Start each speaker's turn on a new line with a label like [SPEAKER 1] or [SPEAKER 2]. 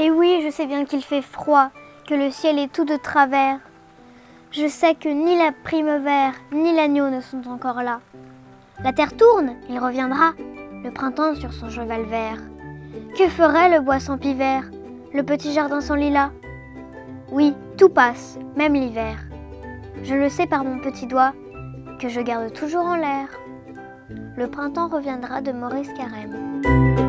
[SPEAKER 1] Et oui, je sais bien qu'il fait froid, que le ciel est tout de travers. Je sais que ni la primevère ni l'agneau ne sont encore là. La terre tourne, il reviendra, le printemps sur son cheval vert. Que ferait le bois sans pivert, le petit jardin sans lilas? Oui, tout passe, même l'hiver. Je le sais par mon petit doigt, que je garde toujours en l'air. Le printemps reviendra de Maurice Carême.